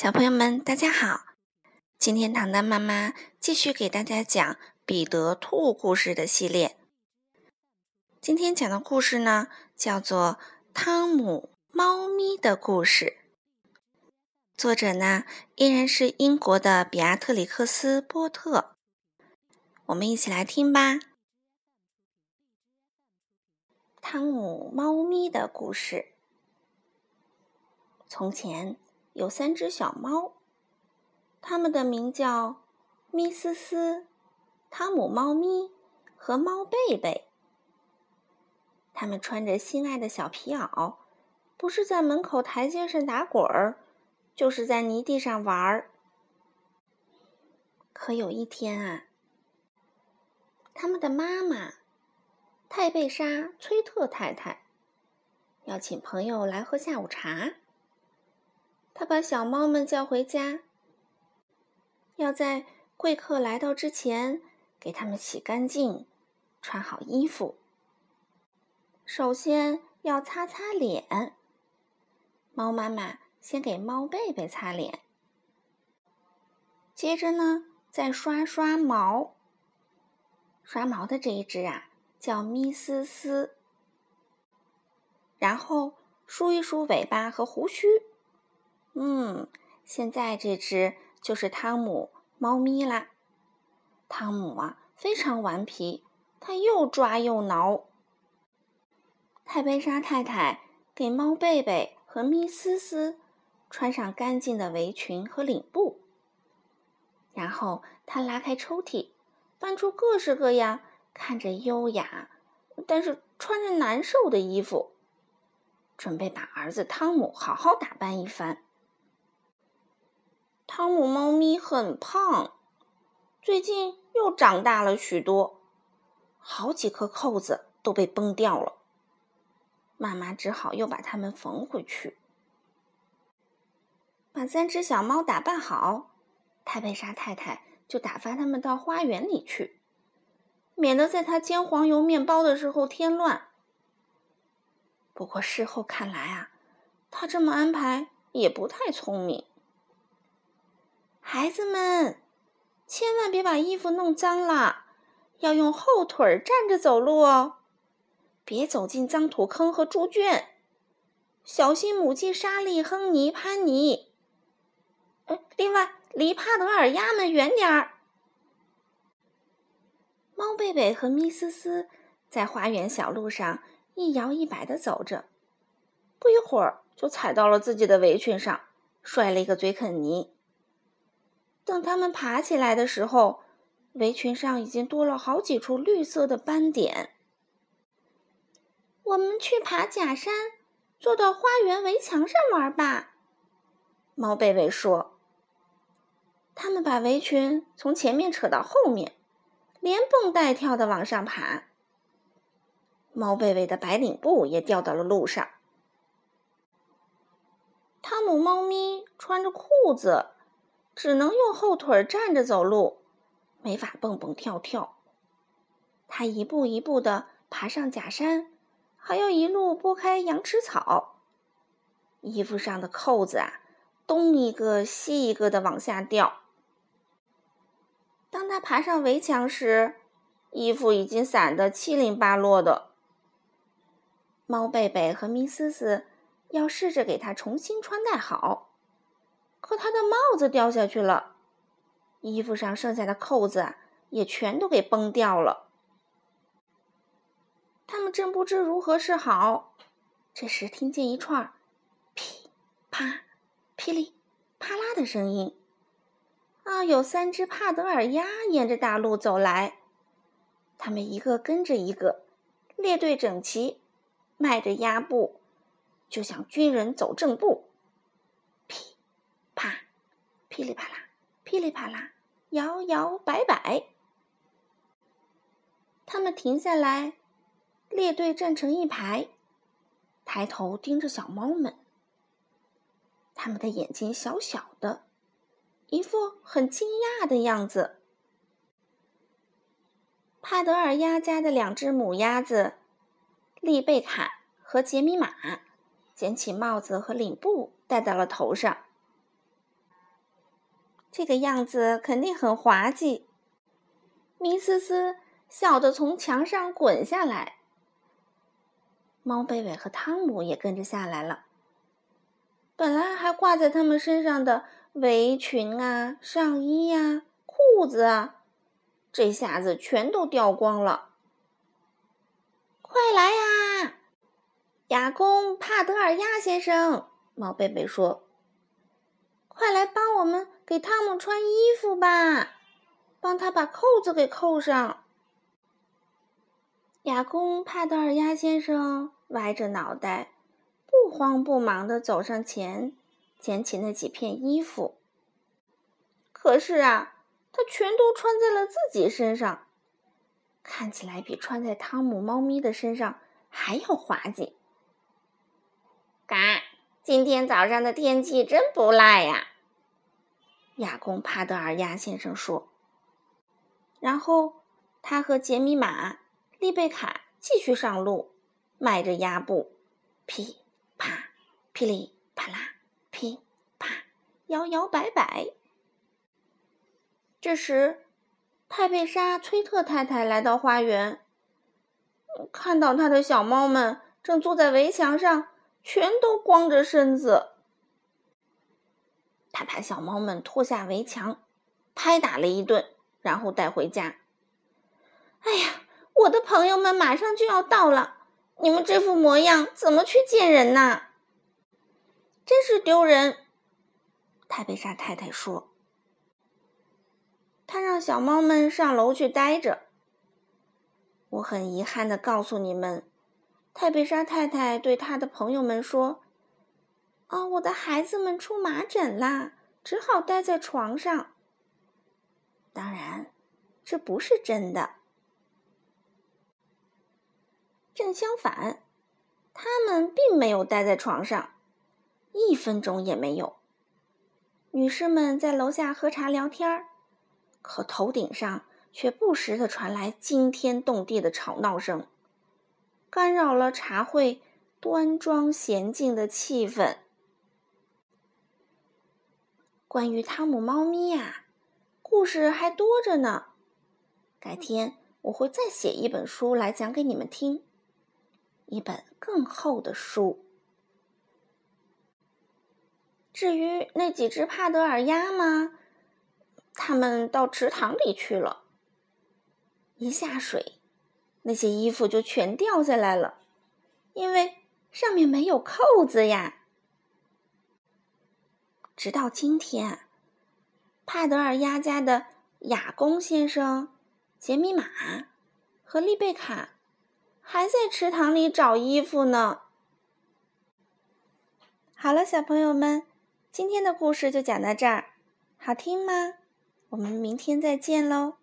小朋友们，大家好！今天糖糖妈妈继续给大家讲彼得兔故事的系列。今天讲的故事呢，叫做《汤姆猫咪的故事》。作者呢，依然是英国的比亚特里克斯·波特。我们一起来听吧，《汤姆猫咪的故事》。从前。有三只小猫，它们的名叫咪思思、汤姆猫咪和猫贝贝。它们穿着心爱的小皮袄，不是在门口台阶上打滚儿，就是在泥地上玩儿。可有一天啊，他们的妈妈泰贝莎·崔特太太要请朋友来喝下午茶。他把小猫们叫回家，要在贵客来到之前给他们洗干净、穿好衣服。首先要擦擦脸。猫妈妈先给猫贝贝擦脸，接着呢再刷刷毛。刷毛的这一只啊叫咪思思，然后梳一梳尾巴和胡须。嗯，现在这只就是汤姆猫咪啦。汤姆啊，非常顽皮，他又抓又挠。泰贝莎太太给猫贝贝和咪思思穿上干净的围裙和领布，然后他拉开抽屉，翻出各式各样看着优雅，但是穿着难受的衣服，准备把儿子汤姆好好打扮一番。汤姆猫咪很胖，最近又长大了许多，好几颗扣子都被崩掉了。妈妈只好又把它们缝回去。把三只小猫打扮好，泰贝莎太太就打发它们到花园里去，免得在它煎黄油面包的时候添乱。不过事后看来啊，他这么安排也不太聪明。孩子们，千万别把衣服弄脏了，要用后腿站着走路哦，别走进脏土坑和猪圈，小心母鸡莎莉、亨尼、潘尼。哎，另外离帕德尔鸭们远点儿。猫贝贝和咪思思在花园小路上一摇一摆的走着，不一会儿就踩到了自己的围裙上，摔了一个嘴啃泥。等他们爬起来的时候，围裙上已经多了好几处绿色的斑点。我们去爬假山，坐到花园围墙上玩吧。猫贝贝说：“他们把围裙从前面扯到后面，连蹦带跳的往上爬。猫贝贝的白领布也掉到了路上。汤姆猫咪穿着裤子。”只能用后腿站着走路，没法蹦蹦跳跳。他一步一步地爬上假山，还要一路拨开羊齿草。衣服上的扣子啊，东一个西一个的往下掉。当他爬上围墙时，衣服已经散得七零八落的。猫贝贝和咪思思要试着给他重新穿戴好。可他的帽子掉下去了，衣服上剩下的扣子也全都给崩掉了。他们正不知如何是好，这时听见一串噼啪、噼里啪啦的声音。啊，有三只帕德尔鸭沿着大路走来，它们一个跟着一个，列队整齐，迈着鸭步，就像军人走正步。噼里啪啦，噼里啪啦，摇摇摆摆。他们停下来，列队站成一排，抬头盯着小猫们。他们的眼睛小小的，一副很惊讶的样子。帕德尔鸭家的两只母鸭子，丽贝卡和杰米玛，捡起帽子和领布戴到了头上。这个样子肯定很滑稽。咪思思笑得从墙上滚下来。猫贝贝和汤姆也跟着下来了。本来还挂在他们身上的围裙啊、上衣呀、裤子啊，这下子全都掉光了。快来呀，雅公帕德尔亚先生！猫贝贝说：“快来帮我们给汤姆穿衣服吧，帮他把扣子给扣上。”哑公帕德尔鸭先生歪着脑袋。不慌不忙地走上前，捡起那几片衣服。可是啊，他全都穿在了自己身上，看起来比穿在汤姆猫咪的身上还要滑稽。嘎，今天早上的天气真不赖呀！亚公帕德尔亚先生说。然后他和杰米玛、丽贝卡继续上路，迈着鸭步，噼。啪，噼里啪啦，噼啪，摇摇摆摆。这时，泰贝莎崔特太太来到花园，看到他的小猫们正坐在围墙上，全都光着身子。他把小猫们拖下围墙，拍打了一顿，然后带回家。哎呀，我的朋友们马上就要到了。你们这副模样怎么去见人呐？真是丢人！泰贝莎太太说：“他让小猫们上楼去待着。”我很遗憾的告诉你们，泰贝莎太太对他的朋友们说：“哦，我的孩子们出麻疹啦，只好待在床上。”当然，这不是真的。正相反，他们并没有待在床上，一分钟也没有。女士们在楼下喝茶聊天儿可头顶上却不时的传来惊天动地的吵闹声，干扰了茶会端庄娴静的气氛。关于汤姆猫咪呀，故事还多着呢。改天我会再写一本书来讲给你们听。一本更厚的书。至于那几只帕德尔鸭吗？它们到池塘里去了。一下水，那些衣服就全掉下来了，因为上面没有扣子呀。直到今天，帕德尔鸭家的雅公先生、杰米玛和丽贝卡。还在池塘里找衣服呢。好了，小朋友们，今天的故事就讲到这儿，好听吗？我们明天再见喽。